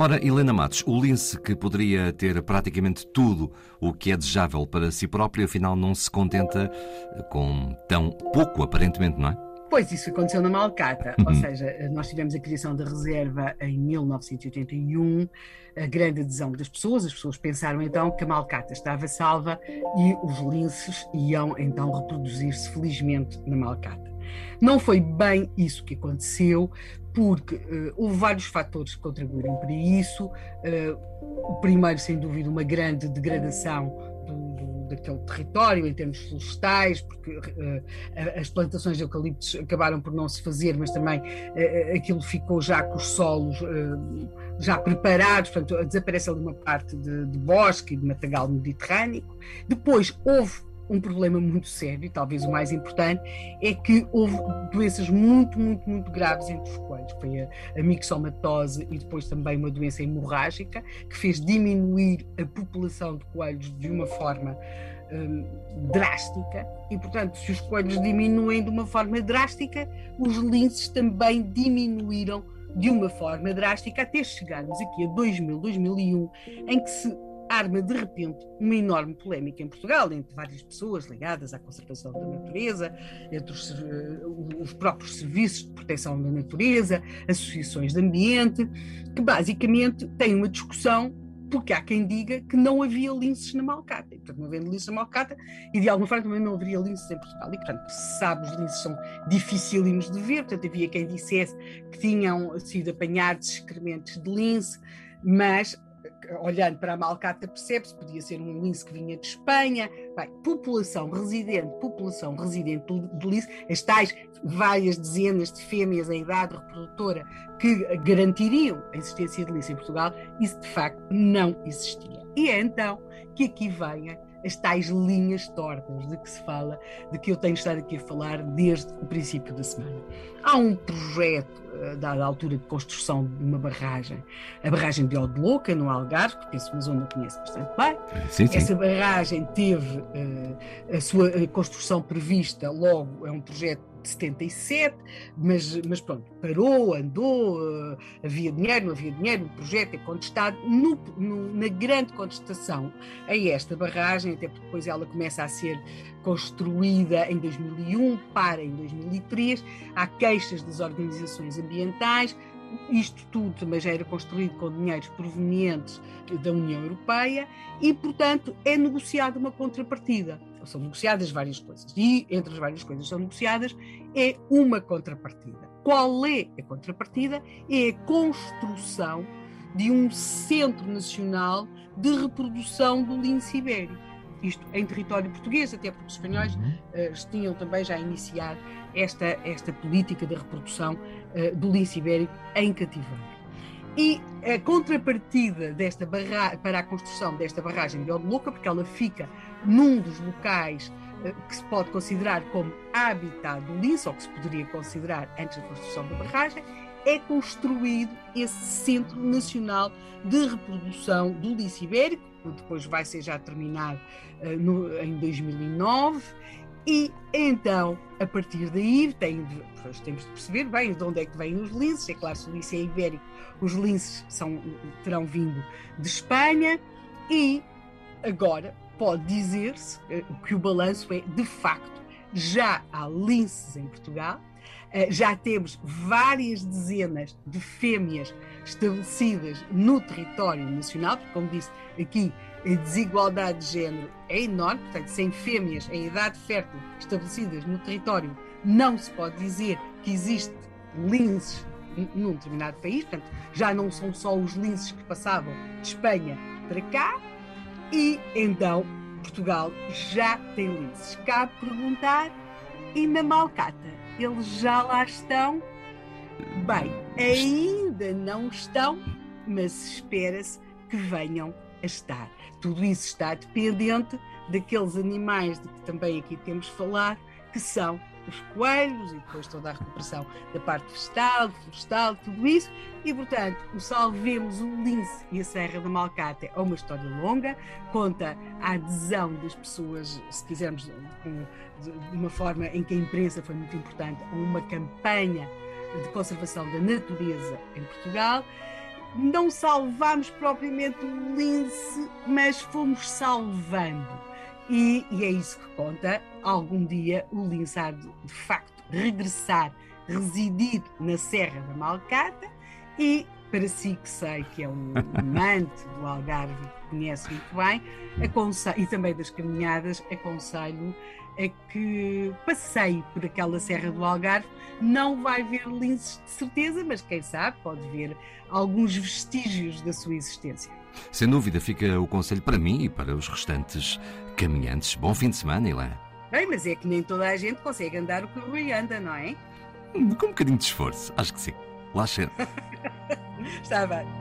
Ora, Helena Matos, o lince que poderia ter praticamente tudo o que é desejável para si próprio, afinal não se contenta com tão pouco, aparentemente, não é? Pois, isso aconteceu na Malcata, uhum. ou seja, nós tivemos a criação da reserva em 1981, a grande adesão das pessoas, as pessoas pensaram então que a Malcata estava salva e os linces iam então reproduzir-se felizmente na Malcata. Não foi bem isso que aconteceu, porque uh, houve vários fatores que contribuíram para isso. Uh, o primeiro, sem dúvida, uma grande degradação daquele território em termos florestais, porque uh, as plantações de eucaliptos acabaram por não se fazer, mas também aquilo ficou já com os solos já preparados, portanto, desaparece ali uma parte de, de bosque e de matagal mediterrâneo. Depois houve um problema muito sério, talvez o mais importante, é que houve doenças muito, muito, muito graves entre os coelhos. Foi a, a mixomatose e depois também uma doença hemorrágica que fez diminuir a população de coelhos de uma forma hum, drástica e, portanto, se os coelhos diminuem de uma forma drástica, os linces também diminuíram de uma forma drástica até chegarmos aqui a 2000, 2001, em que se arma de repente uma enorme polémica em Portugal entre várias pessoas ligadas à conservação da natureza, entre os, eh, os, próprios serviços de proteção da natureza, associações de ambiente, que basicamente têm uma discussão porque há quem diga que não havia linces na Malcata. E, portanto, não havendo linces na Malcata, e de alguma forma também não haveria linces em Portugal. E, portanto, se sabe, os linces são dificílimos de ver. Portanto, havia quem dissesse que tinham sido apanhados excrementos de lince, mas olhando para a Malcata percebe-se, podia ser um lince que vinha de Espanha. Bem, população residente, população residente de lince, as tais várias dezenas de fêmeas em idade reprodutora que garantiriam a existência de lince em Portugal, isso de facto não existia. E é então que aqui vem as tais linhas tortas de que se fala, de que eu tenho estado aqui a falar desde o princípio da semana. Há um projeto, dada a altura de construção de uma barragem, a barragem de Odeloca, no Algarve, que penso uma zona que conheço bastante bem. Sim, sim. Essa barragem teve uh, a sua construção prevista logo, é um projeto de 77, mas, mas pronto, parou, andou, uh, havia dinheiro, não havia dinheiro, o projeto é contestado. No, no, na grande contestação a esta barragem, até porque depois ela começa a ser construída em 2001, para em 2003, há queixas das organizações ambientais, isto tudo também já era construído com dinheiros provenientes da União Europeia e, portanto, é negociada uma contrapartida são negociadas várias coisas. E entre as várias coisas que são negociadas é uma contrapartida. Qual é a contrapartida? É a construção de um Centro Nacional de Reprodução do Lince Ibérico. Isto em território português, até porque os espanhóis uh, tinham também já iniciado esta, esta política de reprodução uh, do lince ibérico em cativeiro. E a contrapartida desta barra... para a construção desta barragem de Odeluca, porque ela fica num dos locais uh, que se pode considerar como habitat do lince, ou que se poderia considerar antes da construção da barragem, é construído esse Centro Nacional de Reprodução do Lince Ibérico, que depois vai ser já terminado uh, no, em 2009, e então, a partir daí, tem temos de perceber bem de onde é que vêm os linces. É claro, se o lince é ibérico, os linces são, terão vindo de Espanha. E agora pode dizer-se eh, que o balanço é, de facto, já há linces em Portugal, já temos várias dezenas de fêmeas estabelecidas no território nacional, porque, como disse aqui, a desigualdade de género é enorme, portanto, sem fêmeas em idade fértil estabelecidas no território, não se pode dizer que existe linces num determinado país, portanto, já não são só os linces que passavam de Espanha para cá, e então Portugal já tem linces. Cabe perguntar, e na Malcata, eles já lá estão? Bem, ainda não estão, mas espera-se que venham a estar. Tudo isso está dependente daqueles animais de que também aqui temos falar, que são os coelhos e depois toda a recuperação da parte vegetal, florestal, tudo isso. E, portanto, o Salvemos o Lince e a Serra da Malcata é uma história longa, conta a adesão das pessoas, se quisermos, de uma forma em que a imprensa foi muito importante, a uma campanha de conservação da natureza em Portugal. Não salvámos propriamente o lince, mas fomos salvando. E, e, é isso que conta. Algum dia o de, de facto regressar, residir na Serra da Malcata e para si que sei que é um amante do Algarve que conhece muito bem, e também das caminhadas, aconselho a que passeie por aquela Serra do Algarve. Não vai ver linces de certeza, mas quem sabe pode ver alguns vestígios da sua existência. Sem dúvida, fica o conselho para mim e para os restantes caminhantes. Bom fim de semana, Ilã. Bem, mas é que nem toda a gente consegue andar o que o Rui anda, não é? Com um bocadinho de esforço, acho que sim. Cheiro. Está bem.